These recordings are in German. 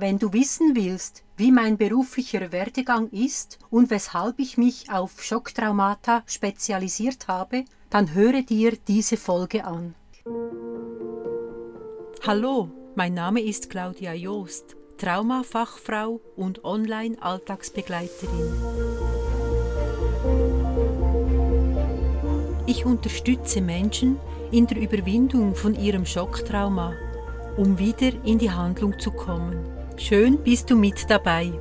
Wenn du wissen willst, wie mein beruflicher Werdegang ist und weshalb ich mich auf Schocktraumata spezialisiert habe, dann höre dir diese Folge an. Hallo, mein Name ist Claudia Joost, Traumafachfrau und Online-Alltagsbegleiterin. Ich unterstütze Menschen in der Überwindung von ihrem Schocktrauma, um wieder in die Handlung zu kommen. Schön bist du mit dabei.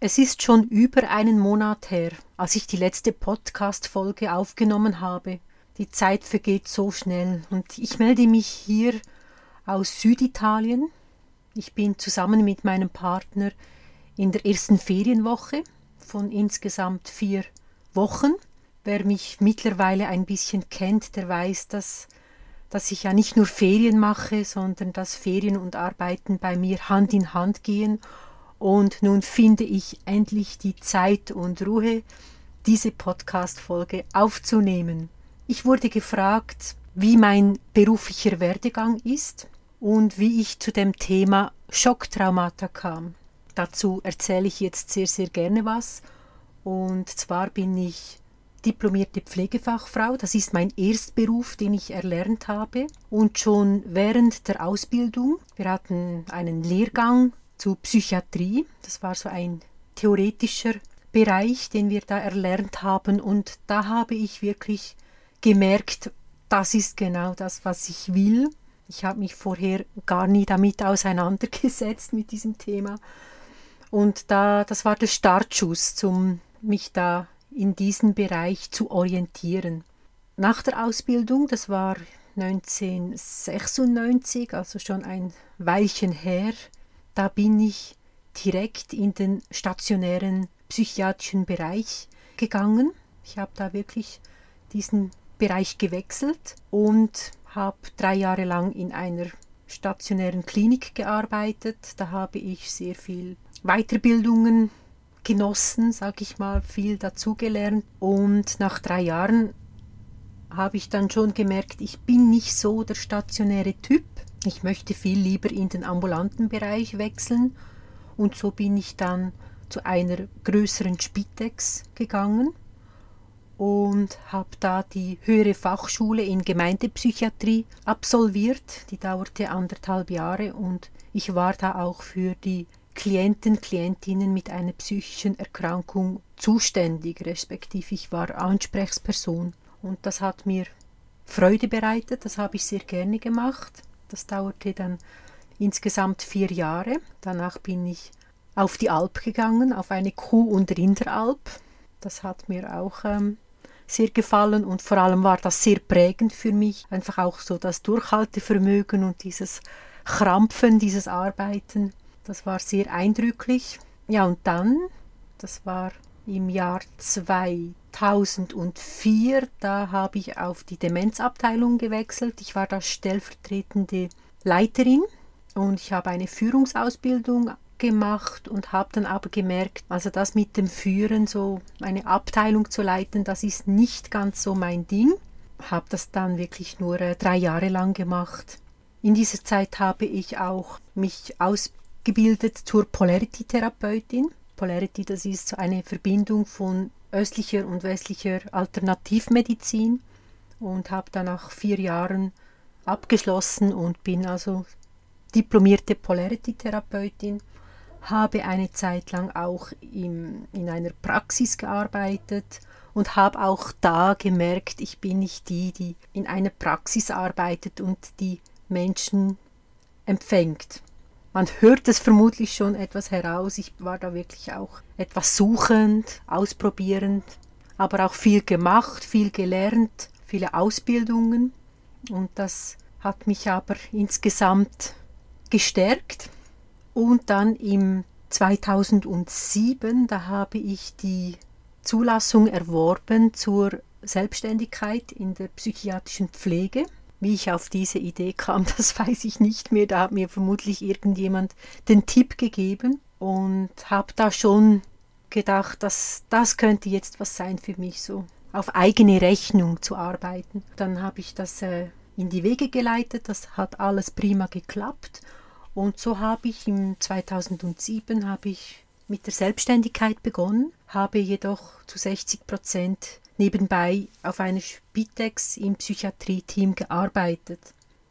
Es ist schon über einen Monat her, als ich die letzte Podcast-Folge aufgenommen habe. Die Zeit vergeht so schnell und ich melde mich hier aus Süditalien. Ich bin zusammen mit meinem Partner in der ersten Ferienwoche von insgesamt vier Wochen. Wer mich mittlerweile ein bisschen kennt, der weiß, dass, dass ich ja nicht nur Ferien mache, sondern dass Ferien und Arbeiten bei mir Hand in Hand gehen. Und nun finde ich endlich die Zeit und Ruhe, diese Podcast-Folge aufzunehmen. Ich wurde gefragt, wie mein beruflicher Werdegang ist und wie ich zu dem Thema Schocktraumata kam. Dazu erzähle ich jetzt sehr, sehr gerne was. Und zwar bin ich diplomierte Pflegefachfrau. Das ist mein Erstberuf, den ich erlernt habe. Und schon während der Ausbildung, wir hatten einen Lehrgang zu Psychiatrie. Das war so ein theoretischer Bereich, den wir da erlernt haben. Und da habe ich wirklich gemerkt, das ist genau das, was ich will. Ich habe mich vorher gar nie damit auseinandergesetzt mit diesem Thema und da, das war der Startschuss, um mich da in diesem Bereich zu orientieren. Nach der Ausbildung, das war 1996, also schon ein Weilchen her, da bin ich direkt in den stationären psychiatrischen Bereich gegangen. Ich habe da wirklich diesen Bereich gewechselt und habe drei Jahre lang in einer stationären Klinik gearbeitet. Da habe ich sehr viel Weiterbildungen genossen, sage ich mal, viel dazugelernt. Und nach drei Jahren habe ich dann schon gemerkt, ich bin nicht so der stationäre Typ. Ich möchte viel lieber in den ambulanten Bereich wechseln. Und so bin ich dann zu einer größeren Spitex gegangen und habe da die höhere Fachschule in Gemeindepsychiatrie absolviert. Die dauerte anderthalb Jahre und ich war da auch für die Klienten, Klientinnen mit einer psychischen Erkrankung zuständig, respektive ich war Ansprechperson. Und das hat mir Freude bereitet, das habe ich sehr gerne gemacht. Das dauerte dann insgesamt vier Jahre. Danach bin ich auf die Alp gegangen, auf eine Kuh- und Rinderalp. Das hat mir auch ähm, sehr gefallen und vor allem war das sehr prägend für mich. Einfach auch so das Durchhaltevermögen und dieses Krampfen, dieses Arbeiten. Das war sehr eindrücklich. Ja, und dann, das war im Jahr 2004, da habe ich auf die Demenzabteilung gewechselt. Ich war da stellvertretende Leiterin und ich habe eine Führungsausbildung gemacht und habe dann aber gemerkt, also das mit dem Führen, so eine Abteilung zu leiten, das ist nicht ganz so mein Ding. Habe das dann wirklich nur äh, drei Jahre lang gemacht. In dieser Zeit habe ich auch mich aus ausgebildet zur Polarity-Therapeutin. Polarity, das ist so eine Verbindung von östlicher und westlicher Alternativmedizin und habe dann nach vier Jahren abgeschlossen und bin also diplomierte Polarity-Therapeutin, habe eine Zeit lang auch im, in einer Praxis gearbeitet und habe auch da gemerkt, ich bin nicht die, die in einer Praxis arbeitet und die Menschen empfängt. Man hört es vermutlich schon etwas heraus. Ich war da wirklich auch etwas suchend, ausprobierend, aber auch viel gemacht, viel gelernt, viele Ausbildungen. Und das hat mich aber insgesamt gestärkt. Und dann im 2007, da habe ich die Zulassung erworben zur Selbstständigkeit in der psychiatrischen Pflege. Wie ich auf diese Idee kam, das weiß ich nicht mehr. Da hat mir vermutlich irgendjemand den Tipp gegeben und habe da schon gedacht, dass das könnte jetzt was sein für mich, so auf eigene Rechnung zu arbeiten. Dann habe ich das äh, in die Wege geleitet, das hat alles prima geklappt und so habe ich im 2007 habe ich mit der Selbstständigkeit begonnen, habe jedoch zu 60 Prozent nebenbei auf einer Spitex im Psychiatrie-Team gearbeitet.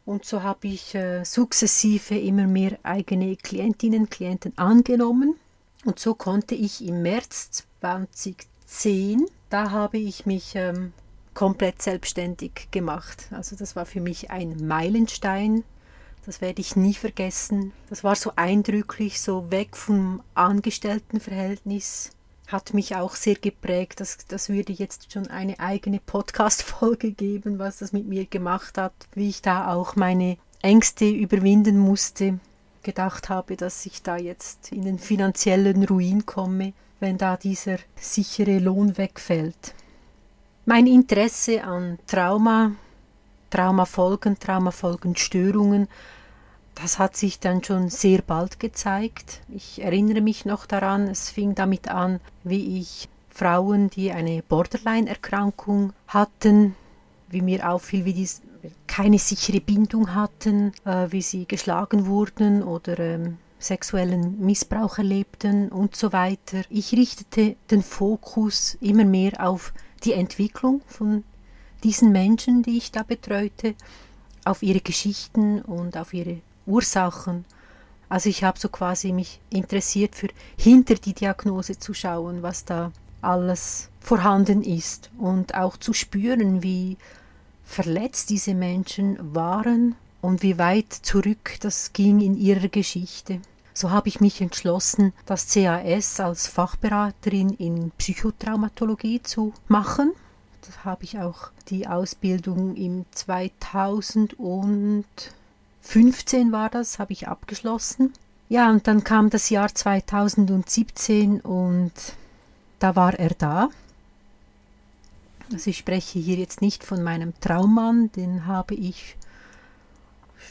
Und so habe ich äh, sukzessive immer mehr eigene Klientinnen, Klienten angenommen. Und so konnte ich im März 2010, da habe ich mich ähm, komplett selbstständig gemacht. Also das war für mich ein Meilenstein. Das werde ich nie vergessen. Das war so eindrücklich, so weg vom Angestelltenverhältnis hat mich auch sehr geprägt. Das, das würde jetzt schon eine eigene Podcast-Folge geben, was das mit mir gemacht hat, wie ich da auch meine Ängste überwinden musste. Gedacht habe, dass ich da jetzt in den finanziellen Ruin komme, wenn da dieser sichere Lohn wegfällt. Mein Interesse an Trauma, Traumafolgen, Traumafolgenstörungen das hat sich dann schon sehr bald gezeigt. Ich erinnere mich noch daran, es fing damit an, wie ich Frauen, die eine Borderline-Erkrankung hatten, wie mir auffiel, wie die keine sichere Bindung hatten, äh, wie sie geschlagen wurden oder ähm, sexuellen Missbrauch erlebten und so weiter. Ich richtete den Fokus immer mehr auf die Entwicklung von diesen Menschen, die ich da betreute, auf ihre Geschichten und auf ihre Ursachen. Also ich habe so quasi mich interessiert für hinter die Diagnose zu schauen, was da alles vorhanden ist und auch zu spüren, wie verletzt diese Menschen waren und wie weit zurück das ging in ihrer Geschichte. So habe ich mich entschlossen, das CAS als Fachberaterin in Psychotraumatologie zu machen. Da habe ich auch die Ausbildung im 2000 und 15 war das, habe ich abgeschlossen. Ja, und dann kam das Jahr 2017 und da war er da. Also ich spreche hier jetzt nicht von meinem Traummann, den habe ich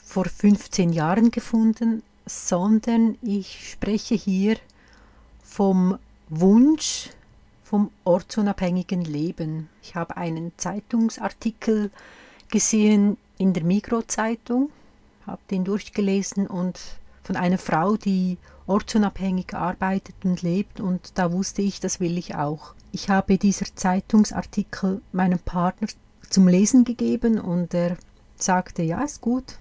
vor 15 Jahren gefunden, sondern ich spreche hier vom Wunsch vom ortsunabhängigen Leben. Ich habe einen Zeitungsartikel gesehen in der Migro-Zeitung habe den durchgelesen und von einer Frau, die ortsunabhängig arbeitet und lebt und da wusste ich, das will ich auch. Ich habe dieser Zeitungsartikel meinem Partner zum Lesen gegeben und er sagte, ja, ist gut,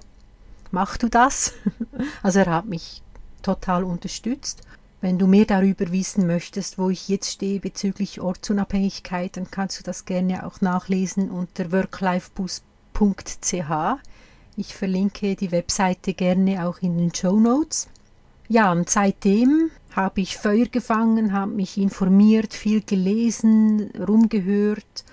mach du das. Also er hat mich total unterstützt. Wenn du mehr darüber wissen möchtest, wo ich jetzt stehe bezüglich Ortsunabhängigkeit, dann kannst du das gerne auch nachlesen unter worklifebus.ch. Ich verlinke die Webseite gerne auch in den Show Notes. Ja, und seitdem habe ich Feuer gefangen, habe mich informiert, viel gelesen, rumgehört,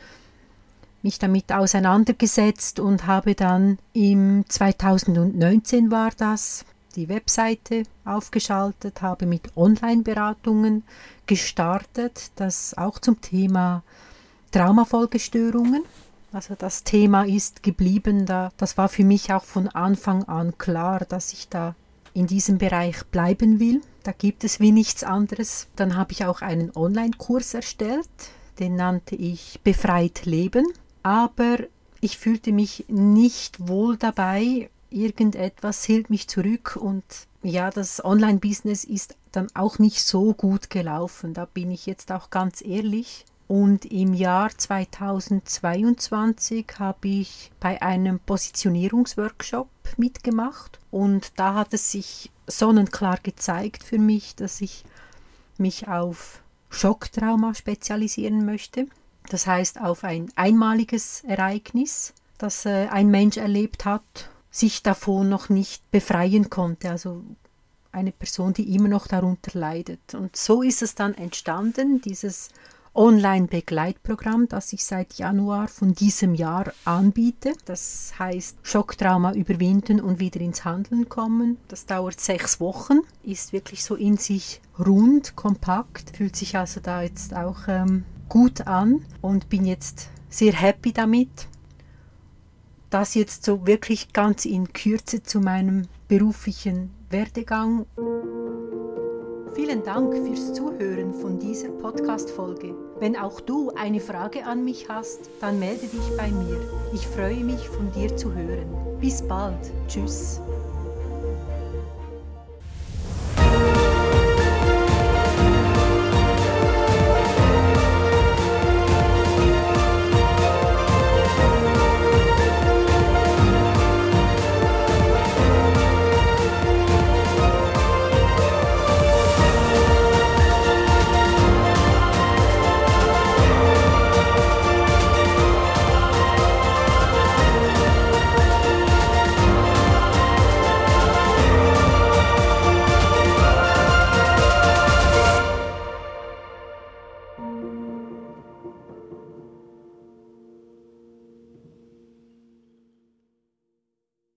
mich damit auseinandergesetzt und habe dann im 2019 war das die Webseite aufgeschaltet, habe mit Online-Beratungen gestartet, das auch zum Thema Traumafolgestörungen. Also das Thema ist geblieben, da, das war für mich auch von Anfang an klar, dass ich da in diesem Bereich bleiben will. Da gibt es wie nichts anderes. Dann habe ich auch einen Online-Kurs erstellt, den nannte ich Befreit Leben. Aber ich fühlte mich nicht wohl dabei. Irgendetwas hielt mich zurück und ja, das Online-Business ist dann auch nicht so gut gelaufen. Da bin ich jetzt auch ganz ehrlich. Und im Jahr 2022 habe ich bei einem Positionierungsworkshop mitgemacht und da hat es sich sonnenklar gezeigt für mich, dass ich mich auf Schocktrauma spezialisieren möchte. Das heißt auf ein einmaliges Ereignis, das äh, ein Mensch erlebt hat, sich davon noch nicht befreien konnte. Also eine Person, die immer noch darunter leidet. Und so ist es dann entstanden, dieses Online-Begleitprogramm, das ich seit Januar von diesem Jahr anbiete. Das heißt Schocktrauma überwinden und wieder ins Handeln kommen. Das dauert sechs Wochen, ist wirklich so in sich rund, kompakt, fühlt sich also da jetzt auch ähm, gut an und bin jetzt sehr happy damit. Das jetzt so wirklich ganz in Kürze zu meinem beruflichen Werdegang. Vielen Dank fürs Zuhören von dieser Podcast-Folge. Wenn auch du eine Frage an mich hast, dann melde dich bei mir. Ich freue mich, von dir zu hören. Bis bald. Tschüss.